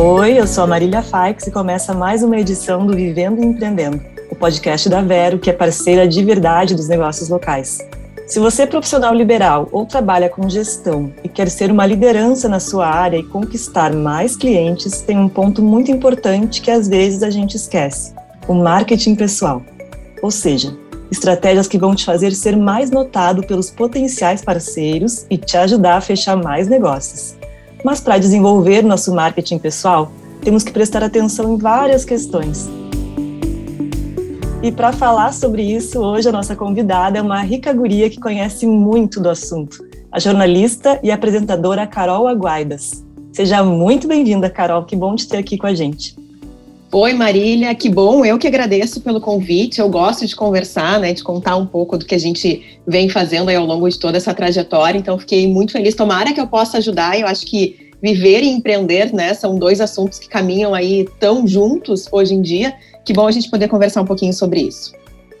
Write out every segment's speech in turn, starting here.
Oi, eu sou a Marília Faix e começa mais uma edição do Vivendo e Empreendendo, o podcast da Vero, que é parceira de verdade dos negócios locais. Se você é profissional liberal ou trabalha com gestão e quer ser uma liderança na sua área e conquistar mais clientes, tem um ponto muito importante que às vezes a gente esquece: o marketing pessoal. Ou seja, estratégias que vão te fazer ser mais notado pelos potenciais parceiros e te ajudar a fechar mais negócios. Mas para desenvolver nosso marketing pessoal, temos que prestar atenção em várias questões. E para falar sobre isso, hoje a nossa convidada é uma rica guria que conhece muito do assunto, a jornalista e apresentadora Carol Aguaidas. Seja muito bem-vinda, Carol, que bom te ter aqui com a gente. Oi, Marília, que bom. Eu que agradeço pelo convite. Eu gosto de conversar, né, de contar um pouco do que a gente vem fazendo ao longo de toda essa trajetória. Então, fiquei muito feliz. Tomara que eu possa ajudar. Eu acho que viver e empreender, né, são dois assuntos que caminham aí tão juntos hoje em dia. Que bom a gente poder conversar um pouquinho sobre isso.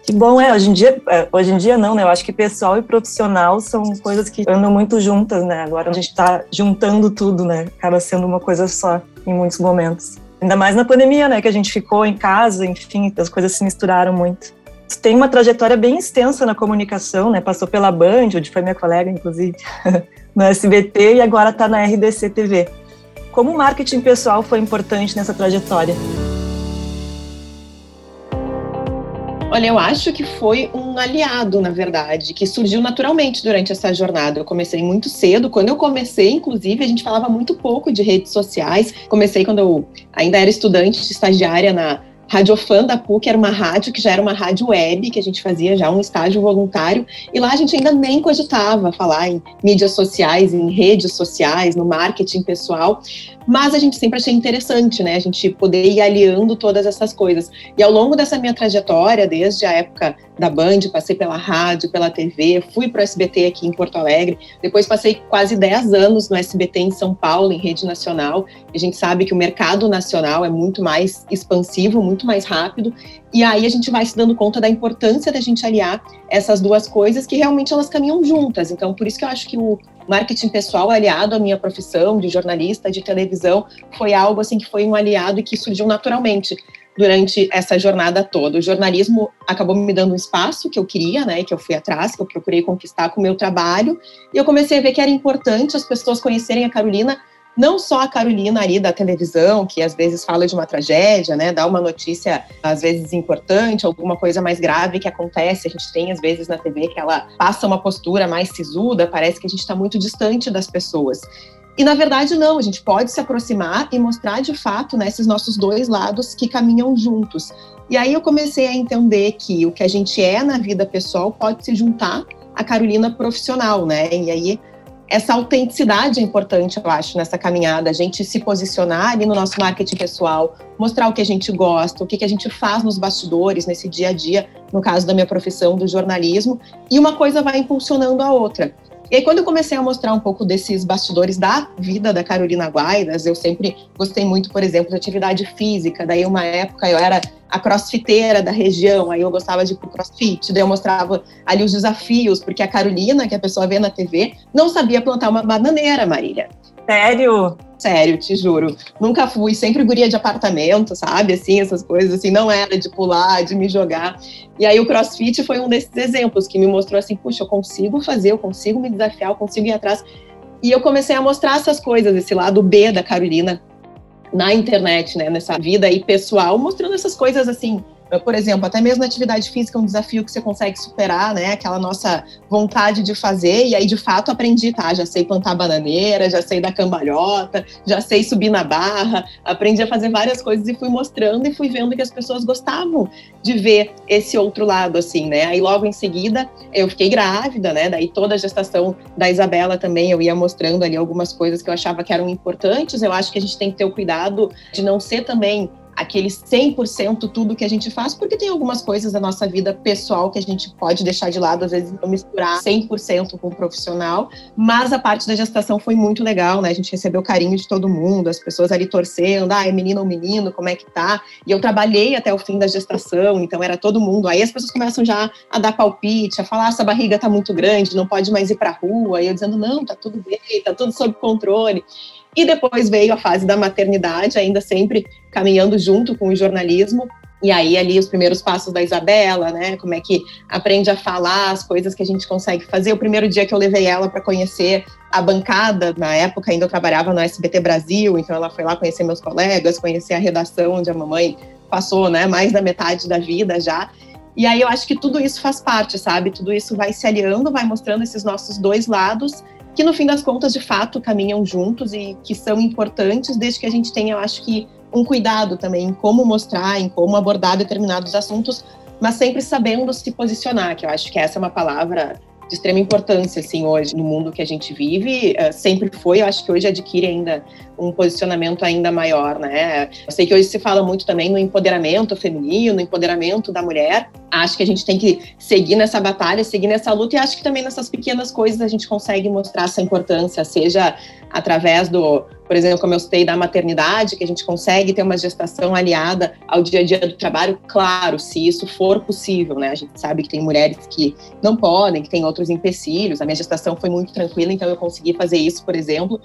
Que bom, é. Hoje em dia, é, hoje em dia não, né? Eu acho que pessoal e profissional são coisas que andam muito juntas, né? Agora a gente está juntando tudo, né? Acaba sendo uma coisa só em muitos momentos. Ainda mais na pandemia, né? Que a gente ficou em casa, enfim, as coisas se misturaram muito. Tem uma trajetória bem extensa na comunicação, né? Passou pela Band, onde foi minha colega, inclusive, no SBT, e agora está na RDC TV. Como o marketing pessoal foi importante nessa trajetória? Olha, eu acho que foi um aliado, na verdade, que surgiu naturalmente durante essa jornada. Eu comecei muito cedo. Quando eu comecei, inclusive, a gente falava muito pouco de redes sociais. Comecei quando eu ainda era estudante, estagiária na Radiofã da PUC era uma rádio que já era uma rádio web, que a gente fazia já um estágio voluntário, e lá a gente ainda nem cogitava falar em mídias sociais, em redes sociais, no marketing pessoal, mas a gente sempre achei interessante, né, a gente poder ir aliando todas essas coisas. E ao longo dessa minha trajetória, desde a época da Band, passei pela rádio, pela TV, fui para o SBT aqui em Porto Alegre, depois passei quase 10 anos no SBT em São Paulo, em rede nacional. A gente sabe que o mercado nacional é muito mais expansivo, muito mais rápido, e aí a gente vai se dando conta da importância da gente aliar essas duas coisas que realmente elas caminham juntas. Então, por isso que eu acho que o marketing pessoal aliado à minha profissão de jornalista de televisão foi algo assim que foi um aliado e que surgiu naturalmente durante essa jornada toda. O jornalismo acabou me dando um espaço que eu queria, né, que eu fui atrás, que eu procurei conquistar com o meu trabalho, e eu comecei a ver que era importante as pessoas conhecerem a Carolina, não só a Carolina ali da televisão, que às vezes fala de uma tragédia, né, dá uma notícia às vezes importante, alguma coisa mais grave que acontece, a gente tem às vezes na TV que ela passa uma postura mais sisuda, parece que a gente está muito distante das pessoas. E na verdade não, a gente pode se aproximar e mostrar de fato né, esses nossos dois lados que caminham juntos. E aí eu comecei a entender que o que a gente é na vida pessoal pode se juntar à Carolina profissional, né? E aí essa autenticidade é importante, eu acho, nessa caminhada, a gente se posicionar ali no nosso marketing pessoal, mostrar o que a gente gosta, o que, a gente faz nos bastidores, nesse dia a dia, no caso da minha profissão do jornalismo, e uma coisa vai impulsionando a outra. E aí, quando eu comecei a mostrar um pouco desses bastidores da vida da Carolina Guaidas, eu sempre gostei muito, por exemplo, de atividade física. Daí, uma época, eu era a crossfiteira da região, aí eu gostava de ir pro crossfit, daí eu mostrava ali os desafios, porque a Carolina, que a pessoa vê na TV, não sabia plantar uma bananeira, Marília. Sério? Sério, te juro. Nunca fui, sempre guria de apartamento, sabe? Assim, essas coisas, assim, não era de pular, de me jogar. E aí o CrossFit foi um desses exemplos que me mostrou assim, puxa, eu consigo fazer, eu consigo me desafiar, eu consigo ir atrás. E eu comecei a mostrar essas coisas, esse lado B da Carolina na internet, né, nessa vida aí pessoal, mostrando essas coisas assim, por exemplo, até mesmo na atividade física é um desafio que você consegue superar, né? Aquela nossa vontade de fazer, e aí de fato aprendi, tá? Já sei plantar bananeira, já sei dar cambalhota, já sei subir na barra, aprendi a fazer várias coisas e fui mostrando e fui vendo que as pessoas gostavam de ver esse outro lado, assim, né? Aí logo em seguida eu fiquei grávida, né? Daí toda a gestação da Isabela também eu ia mostrando ali algumas coisas que eu achava que eram importantes. Eu acho que a gente tem que ter o cuidado de não ser também aquele 100% tudo que a gente faz, porque tem algumas coisas da nossa vida pessoal que a gente pode deixar de lado, às vezes não misturar 100% com o profissional, mas a parte da gestação foi muito legal, né? A gente recebeu carinho de todo mundo, as pessoas ali torcendo, ah, é menino ou menino, como é que tá? E eu trabalhei até o fim da gestação, então era todo mundo. Aí as pessoas começam já a dar palpite, a falar, essa barriga tá muito grande, não pode mais ir pra rua. E eu dizendo, não, tá tudo bem, tá tudo sob controle. E depois veio a fase da maternidade, ainda sempre caminhando junto com o jornalismo. E aí, ali, os primeiros passos da Isabela, né? Como é que aprende a falar as coisas que a gente consegue fazer. O primeiro dia que eu levei ela para conhecer a bancada, na época ainda eu trabalhava no SBT Brasil, então ela foi lá conhecer meus colegas, conhecer a redação onde a mamãe passou, né? Mais da metade da vida já. E aí eu acho que tudo isso faz parte, sabe? Tudo isso vai se aliando, vai mostrando esses nossos dois lados que no fim das contas, de fato, caminham juntos e que são importantes, desde que a gente tenha, eu acho que, um cuidado também em como mostrar, em como abordar determinados assuntos, mas sempre sabendo se posicionar, que eu acho que essa é uma palavra de extrema importância, assim, hoje, no mundo que a gente vive, uh, sempre foi, eu acho que hoje adquire ainda um posicionamento ainda maior, né? Eu sei que hoje se fala muito também no empoderamento feminino, no empoderamento da mulher. Acho que a gente tem que seguir nessa batalha, seguir nessa luta e acho que também nessas pequenas coisas a gente consegue mostrar essa importância, seja através do, por exemplo, como eu citei, da maternidade, que a gente consegue ter uma gestação aliada ao dia a dia do trabalho, claro, se isso for possível, né? A gente sabe que tem mulheres que não podem, que têm outros empecilhos. A minha gestação foi muito tranquila, então eu consegui fazer isso, por exemplo.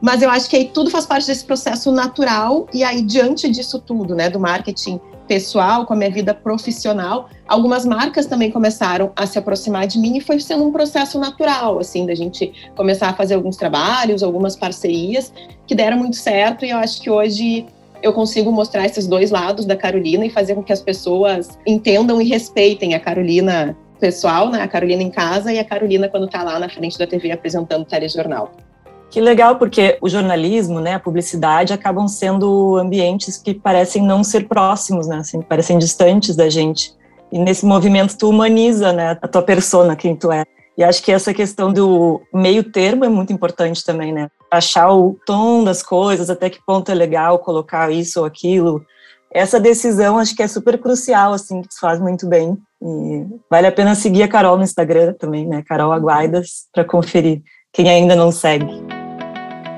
Mas eu acho que aí tudo faz parte desse processo natural, e aí, diante disso tudo, né, do marketing pessoal com a minha vida profissional, algumas marcas também começaram a se aproximar de mim e foi sendo um processo natural, assim, da gente começar a fazer alguns trabalhos, algumas parcerias que deram muito certo, e eu acho que hoje eu consigo mostrar esses dois lados da Carolina e fazer com que as pessoas entendam e respeitem a Carolina pessoal, né, a Carolina em casa e a Carolina quando está lá na frente da TV apresentando o telejornal. Que legal, porque o jornalismo, né, a publicidade acabam sendo ambientes que parecem não ser próximos, né, assim, parecem distantes da gente. E nesse movimento tu humaniza, né, a tua persona, quem tu é. E acho que essa questão do meio termo é muito importante também, né? Achar o tom das coisas, até que ponto é legal colocar isso ou aquilo. Essa decisão acho que é super crucial, assim, que tu faz muito bem. E vale a pena seguir a Carol no Instagram também, né? Carol Aguaidas, para conferir quem ainda não segue.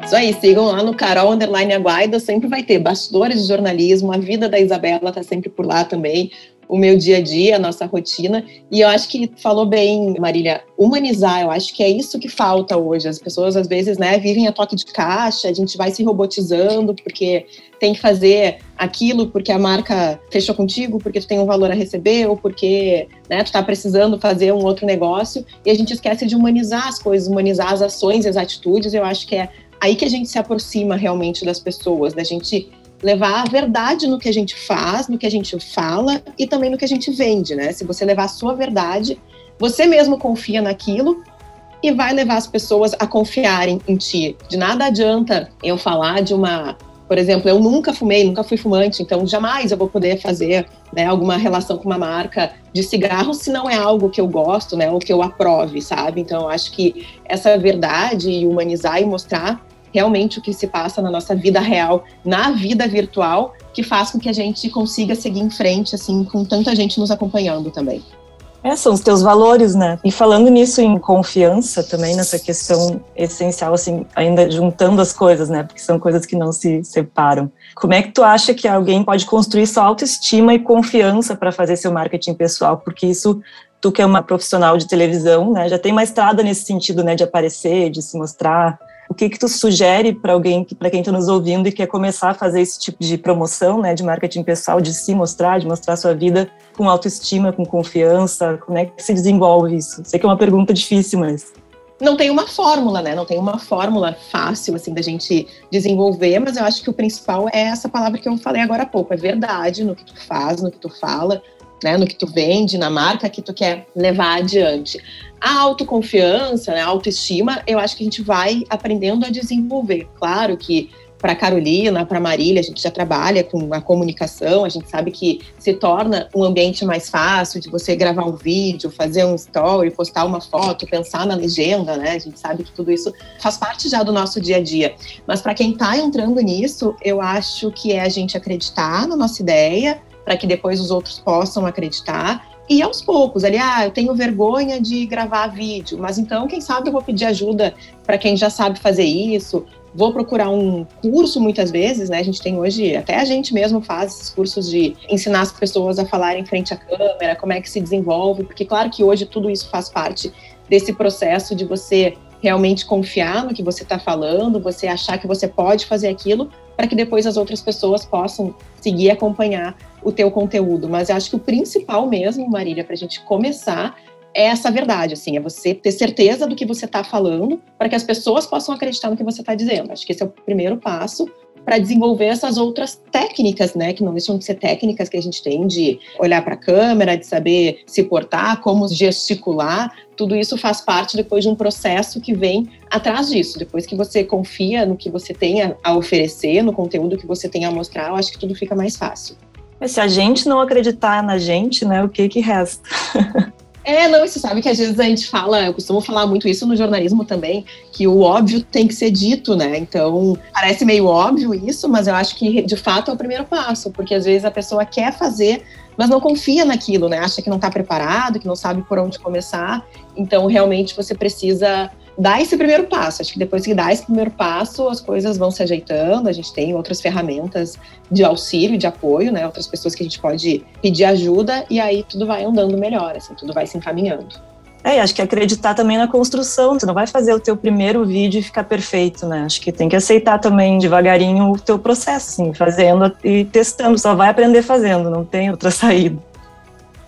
Isso aí, sigam lá no Carol Underline Aguaida, sempre vai ter bastidores de jornalismo, a vida da Isabela tá sempre por lá também, o meu dia a dia, a nossa rotina. E eu acho que falou bem, Marília, humanizar, eu acho que é isso que falta hoje. As pessoas, às vezes, né, vivem a toque de caixa, a gente vai se robotizando porque tem que fazer aquilo porque a marca fechou contigo, porque tu tem um valor a receber, ou porque né, tu tá precisando fazer um outro negócio, e a gente esquece de humanizar as coisas, humanizar as ações e as atitudes. Eu acho que é aí que a gente se aproxima realmente das pessoas, da gente levar a verdade no que a gente faz, no que a gente fala e também no que a gente vende, né? Se você levar a sua verdade, você mesmo confia naquilo e vai levar as pessoas a confiarem em ti. De nada adianta eu falar de uma, por exemplo, eu nunca fumei, nunca fui fumante, então jamais eu vou poder fazer né, alguma relação com uma marca de cigarro se não é algo que eu gosto, né, ou que eu aprove, sabe? Então eu acho que essa verdade e humanizar e mostrar realmente o que se passa na nossa vida real, na vida virtual, que faz com que a gente consiga seguir em frente, assim, com tanta gente nos acompanhando também. É, são os teus valores, né? E falando nisso em confiança também, nessa questão essencial, assim, ainda juntando as coisas, né? Porque são coisas que não se separam. Como é que tu acha que alguém pode construir sua autoestima e confiança para fazer seu marketing pessoal? Porque isso, tu que é uma profissional de televisão, né? Já tem uma estrada nesse sentido, né? De aparecer, de se mostrar, o que que tu sugere para alguém, para quem está nos ouvindo e quer começar a fazer esse tipo de promoção, né, de marketing pessoal, de se mostrar, de mostrar sua vida com autoestima, com confiança? Como é que se desenvolve isso? Sei que é uma pergunta difícil, mas não tem uma fórmula, né? Não tem uma fórmula fácil assim da gente desenvolver, mas eu acho que o principal é essa palavra que eu falei agora há pouco, é verdade no que tu faz, no que tu fala, né, no que tu vende, na marca que tu quer levar adiante. A autoconfiança, né, a autoestima, eu acho que a gente vai aprendendo a desenvolver. Claro que para Carolina, para Marília, a gente já trabalha com a comunicação, a gente sabe que se torna um ambiente mais fácil de você gravar um vídeo, fazer um story, postar uma foto, pensar na legenda, né? A gente sabe que tudo isso faz parte já do nosso dia a dia. Mas para quem está entrando nisso, eu acho que é a gente acreditar na nossa ideia, para que depois os outros possam acreditar. E aos poucos, ali, ah, eu tenho vergonha de gravar vídeo, mas então, quem sabe eu vou pedir ajuda para quem já sabe fazer isso, vou procurar um curso muitas vezes, né? A gente tem hoje, até a gente mesmo faz esses cursos de ensinar as pessoas a falarem frente à câmera, como é que se desenvolve, porque claro que hoje tudo isso faz parte desse processo de você realmente confiar no que você está falando, você achar que você pode fazer aquilo, para que depois as outras pessoas possam seguir e acompanhar o teu conteúdo. Mas eu acho que o principal mesmo, Marília, para a gente começar é essa verdade, assim, é você ter certeza do que você está falando para que as pessoas possam acreditar no que você está dizendo. Acho que esse é o primeiro passo para desenvolver essas outras técnicas, né, que não deixam de ser técnicas que a gente tem de olhar para a câmera, de saber se portar, como gesticular, tudo isso faz parte depois de um processo que vem atrás disso. Depois que você confia no que você tem a oferecer, no conteúdo que você tem a mostrar, eu acho que tudo fica mais fácil. Mas se a gente não acreditar na gente, né, o que que resta? É, não, você sabe que às vezes a gente fala, eu costumo falar muito isso no jornalismo também, que o óbvio tem que ser dito, né? Então, parece meio óbvio isso, mas eu acho que de fato é o primeiro passo, porque às vezes a pessoa quer fazer, mas não confia naquilo, né? Acha que não está preparado, que não sabe por onde começar. Então, realmente você precisa dá esse primeiro passo. Acho que depois que dá esse primeiro passo, as coisas vão se ajeitando. A gente tem outras ferramentas de auxílio, de apoio, né? Outras pessoas que a gente pode pedir ajuda e aí tudo vai andando melhor, assim, tudo vai se encaminhando. É, acho que acreditar também na construção. Você não vai fazer o teu primeiro vídeo e ficar perfeito, né? Acho que tem que aceitar também devagarinho o teu processo, assim, fazendo e testando. Só vai aprender fazendo, não tem outra saída.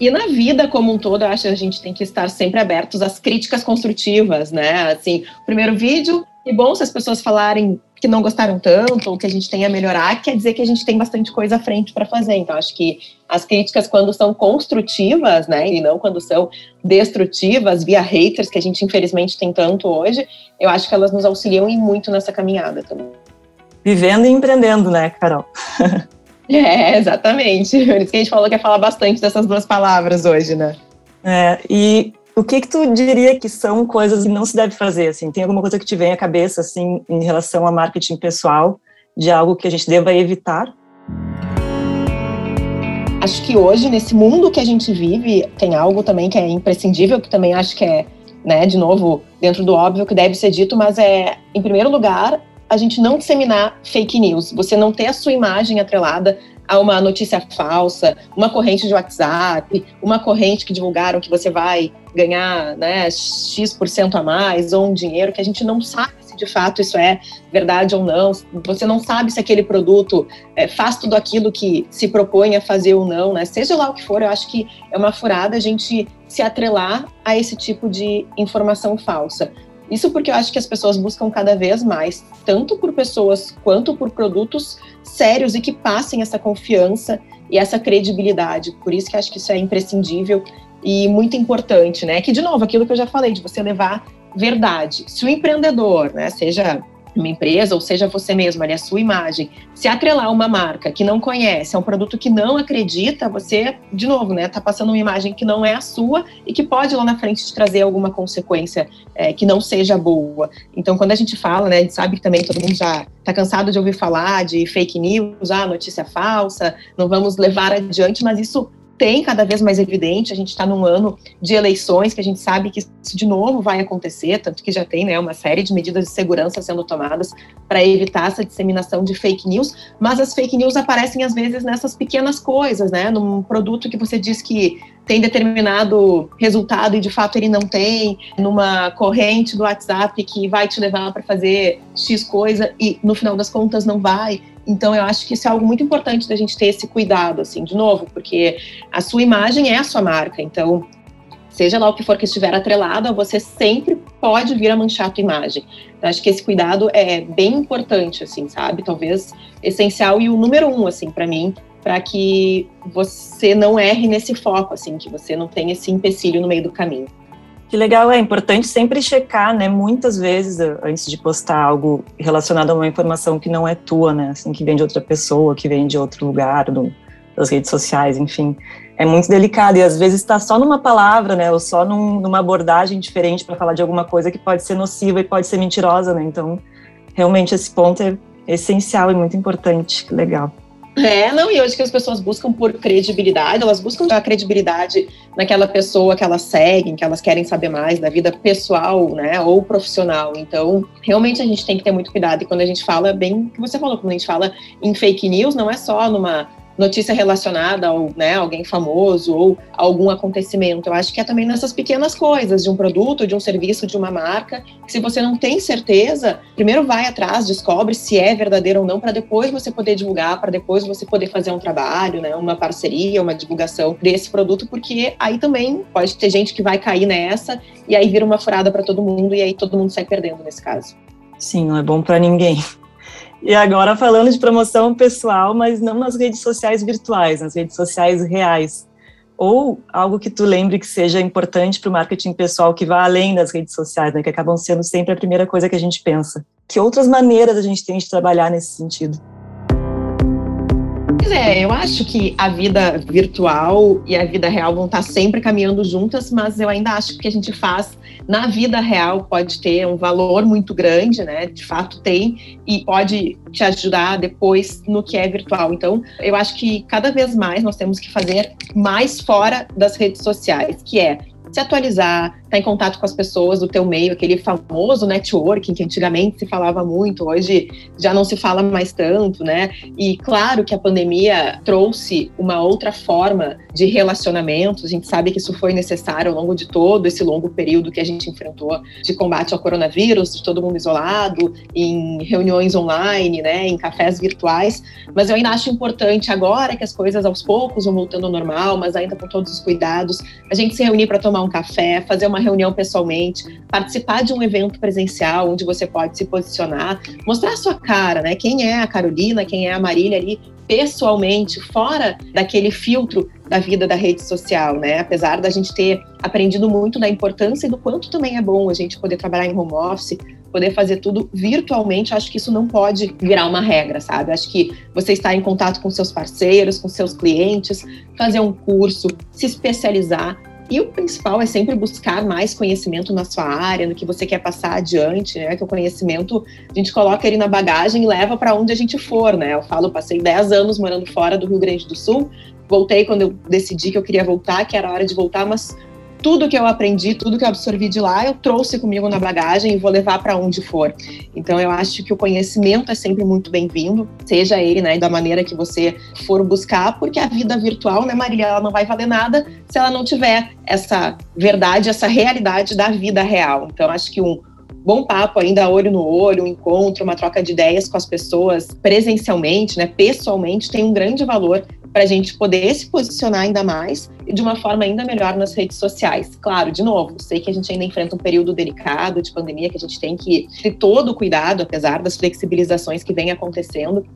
E na vida como um todo, eu acho que a gente tem que estar sempre abertos às críticas construtivas, né? Assim, primeiro vídeo, e bom se as pessoas falarem que não gostaram tanto ou que a gente tem a melhorar, quer dizer que a gente tem bastante coisa à frente para fazer. Então, acho que as críticas, quando são construtivas, né, e não quando são destrutivas, via haters, que a gente infelizmente tem tanto hoje, eu acho que elas nos auxiliam e muito nessa caminhada também. Vivendo e empreendendo, né, Carol? É, exatamente. Por isso que a gente falou que ia falar bastante dessas duas palavras hoje, né? É, e o que que tu diria que são coisas que não se deve fazer, assim? Tem alguma coisa que te vem à cabeça, assim, em relação a marketing pessoal, de algo que a gente deva evitar? Acho que hoje, nesse mundo que a gente vive, tem algo também que é imprescindível, que também acho que é, né, de novo, dentro do óbvio que deve ser dito, mas é, em primeiro lugar, a gente não disseminar fake news, você não ter a sua imagem atrelada a uma notícia falsa, uma corrente de WhatsApp, uma corrente que divulgaram que você vai ganhar né, X% a mais ou um dinheiro que a gente não sabe se de fato isso é verdade ou não. Você não sabe se aquele produto é, faz tudo aquilo que se propõe a fazer ou não, né? Seja lá o que for, eu acho que é uma furada a gente se atrelar a esse tipo de informação falsa. Isso porque eu acho que as pessoas buscam cada vez mais, tanto por pessoas quanto por produtos sérios e que passem essa confiança e essa credibilidade. Por isso que acho que isso é imprescindível e muito importante, né? Que de novo, aquilo que eu já falei de você levar verdade. Se o empreendedor, né, seja uma empresa, ou seja você mesmo, ali, a sua imagem, se atrelar uma marca que não conhece, é um produto que não acredita, você, de novo, né, tá passando uma imagem que não é a sua e que pode lá na frente te trazer alguma consequência é, que não seja boa. Então, quando a gente fala, né, a gente sabe que também todo mundo já tá cansado de ouvir falar de fake news, ah, notícia falsa, não vamos levar adiante, mas isso tem cada vez mais evidente. A gente está num ano de eleições que a gente sabe que isso de novo vai acontecer, tanto que já tem né, uma série de medidas de segurança sendo tomadas para evitar essa disseminação de fake news. Mas as fake news aparecem às vezes nessas pequenas coisas, né? Num produto que você diz que tem determinado resultado e de fato ele não tem, numa corrente do WhatsApp que vai te levar para fazer X coisa e no final das contas não vai. Então, eu acho que isso é algo muito importante da gente ter esse cuidado, assim, de novo, porque a sua imagem é a sua marca. Então, seja lá o que for que estiver atrelado, você sempre pode vir a manchar a tua imagem. Então, acho que esse cuidado é bem importante, assim, sabe? Talvez essencial e o número um, assim, para mim, para que você não erre nesse foco, assim, que você não tenha esse empecilho no meio do caminho. Que legal, é importante sempre checar, né, muitas vezes antes de postar algo relacionado a uma informação que não é tua, né, assim, que vem de outra pessoa, que vem de outro lugar, do, das redes sociais, enfim. É muito delicado e às vezes está só numa palavra, né, ou só num, numa abordagem diferente para falar de alguma coisa que pode ser nociva e pode ser mentirosa, né, então realmente esse ponto é essencial e muito importante, que legal. É, não, e hoje que as pessoas buscam por credibilidade, elas buscam a credibilidade naquela pessoa que elas seguem, que elas querem saber mais da vida pessoal, né, ou profissional. Então, realmente a gente tem que ter muito cuidado. E quando a gente fala, bem que você falou, quando a gente fala em fake news, não é só numa notícia relacionada ao, né, alguém famoso ou algum acontecimento. Eu acho que é também nessas pequenas coisas de um produto, de um serviço, de uma marca, que se você não tem certeza, primeiro vai atrás, descobre se é verdadeiro ou não, para depois você poder divulgar, para depois você poder fazer um trabalho, né, uma parceria, uma divulgação desse produto, porque aí também pode ter gente que vai cair nessa e aí vira uma furada para todo mundo e aí todo mundo sai perdendo nesse caso. Sim, não é bom para ninguém. E agora falando de promoção pessoal, mas não nas redes sociais virtuais, nas redes sociais reais. Ou algo que tu lembre que seja importante para o marketing pessoal, que vá além das redes sociais, né, que acabam sendo sempre a primeira coisa que a gente pensa. Que outras maneiras a gente tem de trabalhar nesse sentido? Pois é, eu acho que a vida virtual e a vida real vão estar sempre caminhando juntas, mas eu ainda acho que o que a gente faz na vida real pode ter um valor muito grande, né? De fato tem, e pode te ajudar depois no que é virtual. Então, eu acho que cada vez mais nós temos que fazer mais fora das redes sociais, que é se atualizar, estar tá em contato com as pessoas do teu meio, aquele famoso networking que antigamente se falava muito, hoje já não se fala mais tanto, né? E claro que a pandemia trouxe uma outra forma de relacionamento, a gente sabe que isso foi necessário ao longo de todo esse longo período que a gente enfrentou de combate ao coronavírus, de todo mundo isolado, em reuniões online, né, em cafés virtuais, mas eu ainda acho importante agora que as coisas aos poucos vão voltando ao normal, mas ainda com todos os cuidados, a gente se reunir para tomar um café, fazer uma reunião pessoalmente, participar de um evento presencial onde você pode se posicionar, mostrar a sua cara, né? Quem é a Carolina, quem é a Marília ali pessoalmente, fora daquele filtro da vida da rede social, né? Apesar da gente ter aprendido muito da importância e do quanto também é bom a gente poder trabalhar em home office, poder fazer tudo virtualmente, acho que isso não pode virar uma regra, sabe? Acho que você estar em contato com seus parceiros, com seus clientes, fazer um curso, se especializar, e o principal é sempre buscar mais conhecimento na sua área, no que você quer passar adiante, né? Que o conhecimento a gente coloca ele na bagagem e leva para onde a gente for, né? Eu falo, passei 10 anos morando fora do Rio Grande do Sul, voltei quando eu decidi que eu queria voltar, que era hora de voltar, mas tudo que eu aprendi, tudo que eu absorvi de lá, eu trouxe comigo na bagagem e vou levar para onde for. Então eu acho que o conhecimento é sempre muito bem-vindo, seja ele, né, da maneira que você for buscar, porque a vida virtual, né, Maria, ela não vai valer nada se ela não tiver essa verdade, essa realidade da vida real. Então acho que um bom papo ainda olho no olho, um encontro, uma troca de ideias com as pessoas presencialmente, né, pessoalmente, tem um grande valor para a gente poder se posicionar ainda mais e de uma forma ainda melhor nas redes sociais. Claro, de novo, sei que a gente ainda enfrenta um período delicado de pandemia, que a gente tem que ter todo o cuidado, apesar das flexibilizações que vem acontecendo,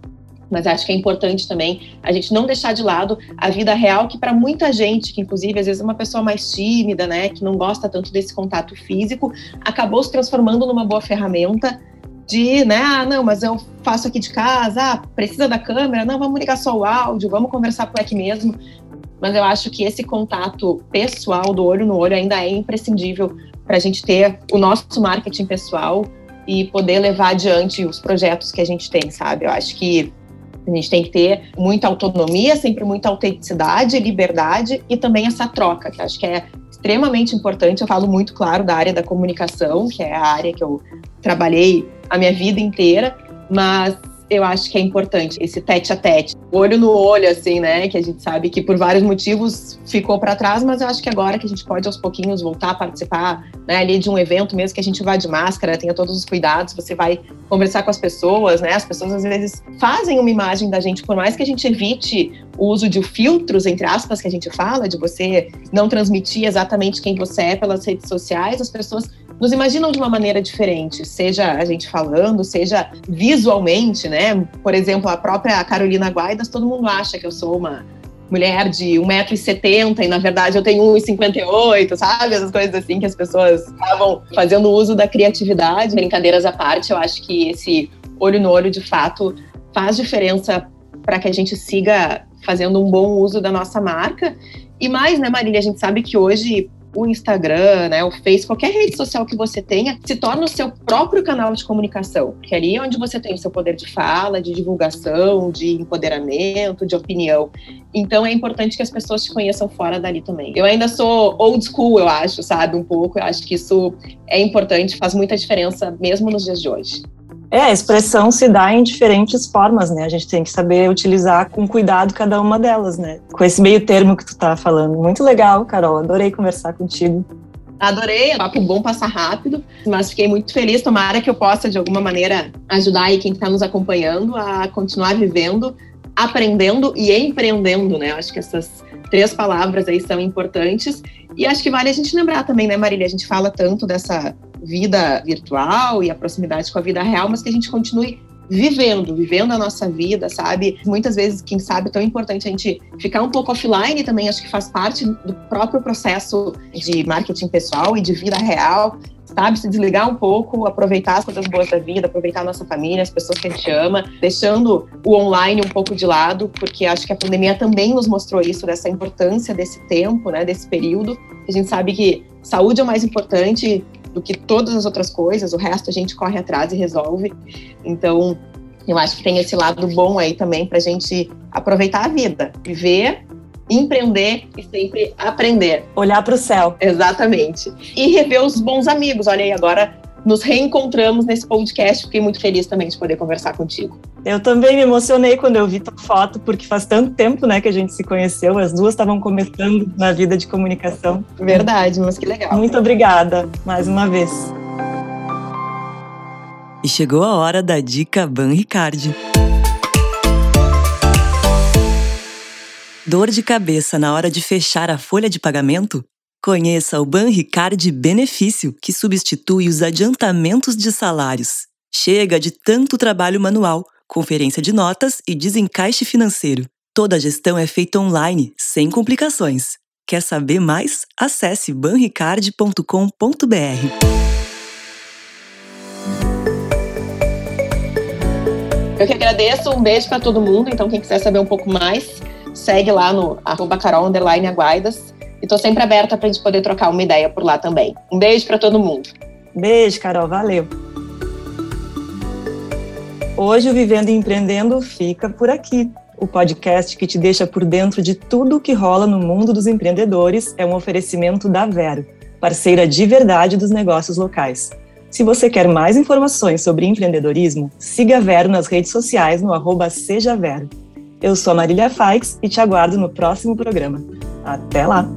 mas acho que é importante também a gente não deixar de lado a vida real, que para muita gente, que inclusive às vezes é uma pessoa mais tímida, né, que não gosta tanto desse contato físico, acabou se transformando numa boa ferramenta de, né, ah, não, mas eu faço aqui de casa, ah, precisa da câmera, não, vamos ligar só o áudio, vamos conversar por aqui mesmo. Mas eu acho que esse contato pessoal, do olho no olho, ainda é imprescindível para a gente ter o nosso marketing pessoal e poder levar adiante os projetos que a gente tem, sabe? Eu acho que a gente tem que ter muita autonomia, sempre muita autenticidade, liberdade e também essa troca, que acho que é extremamente importante. Eu falo muito, claro, da área da comunicação, que é a área que eu trabalhei a minha vida inteira, mas eu acho que é importante esse tete a tete, olho no olho, assim, né? Que a gente sabe que por vários motivos ficou para trás, mas eu acho que agora que a gente pode aos pouquinhos voltar a participar né, ali de um evento, mesmo que a gente vá de máscara, tenha todos os cuidados, você vai conversar com as pessoas, né? As pessoas às vezes fazem uma imagem da gente, por mais que a gente evite o uso de filtros, entre aspas, que a gente fala, de você não transmitir exatamente quem você é pelas redes sociais, as pessoas nos imaginam de uma maneira diferente, seja a gente falando, seja visualmente, né? Por exemplo, a própria Carolina Guaidas, todo mundo acha que eu sou uma mulher de 1,70m e na verdade eu tenho 1,58m, sabe? Essas coisas assim que as pessoas estavam fazendo uso da criatividade. Brincadeiras à parte, eu acho que esse olho no olho de fato faz diferença para que a gente siga fazendo um bom uso da nossa marca. E mais, né, Marília, a gente sabe que hoje o Instagram, né, o Face, qualquer rede social que você tenha, se torna o seu próprio canal de comunicação, porque ali é onde você tem o seu poder de fala, de divulgação, de empoderamento, de opinião. Então é importante que as pessoas te conheçam fora dali também. Eu ainda sou old school, eu acho, sabe, um pouco. Eu acho que isso é importante, faz muita diferença mesmo nos dias de hoje. É, a expressão se dá em diferentes formas, né? A gente tem que saber utilizar com cuidado cada uma delas, né? Com esse meio termo que tu tá falando. Muito legal, Carol. Adorei conversar contigo. Adorei, é papo bom passar rápido, mas fiquei muito feliz. Tomara que eu possa, de alguma maneira, ajudar aí quem está nos acompanhando a continuar vivendo, aprendendo e empreendendo, né? Acho que essas três palavras aí são importantes. E acho que vale a gente lembrar também, né, Marília? A gente fala tanto dessa vida virtual e a proximidade com a vida real, mas que a gente continue vivendo, vivendo a nossa vida, sabe? Muitas vezes, quem sabe, é tão importante a gente ficar um pouco offline também, acho que faz parte do próprio processo de marketing pessoal e de vida real, sabe? Se desligar um pouco, aproveitar as coisas boas da vida, aproveitar a nossa família, as pessoas que a gente ama, deixando o online um pouco de lado, porque acho que a pandemia também nos mostrou isso, dessa importância desse tempo, né, desse período. A gente sabe que saúde é o mais importante, do que todas as outras coisas, o resto a gente corre atrás e resolve. Então, eu acho que tem esse lado bom aí também para a gente aproveitar a vida, viver, empreender e sempre aprender. Olhar para o céu. Exatamente. E rever os bons amigos. Olha aí, agora nos reencontramos nesse podcast. Fiquei muito feliz também de poder conversar contigo. Eu também me emocionei quando eu vi tua foto, porque faz tanto tempo né, que a gente se conheceu, as duas estavam começando na vida de comunicação. Verdade, mas que legal. Muito obrigada mais uma vez. E chegou a hora da dica Ban Ricard. Dor de cabeça na hora de fechar a folha de pagamento? Conheça o Banricard Benefício, que substitui os adiantamentos de salários. Chega de tanto trabalho manual, conferência de notas e desencaixe financeiro. Toda a gestão é feita online, sem complicações. Quer saber mais? Acesse banricard.com.br. Eu que agradeço, um beijo para todo mundo. Então, quem quiser saber um pouco mais, segue lá no arroba Carol Aguaidas e sempre aberta para a gente poder trocar uma ideia por lá também. Um beijo para todo mundo. Beijo, Carol, valeu. Hoje o Vivendo e Empreendendo fica por aqui. O podcast que te deixa por dentro de tudo o que rola no mundo dos empreendedores é um oferecimento da Vero, parceira de verdade dos negócios locais. Se você quer mais informações sobre empreendedorismo, siga a Vero nas redes sociais no arroba Seja Vero. Eu sou a Marília Faix e te aguardo no próximo programa. Até lá!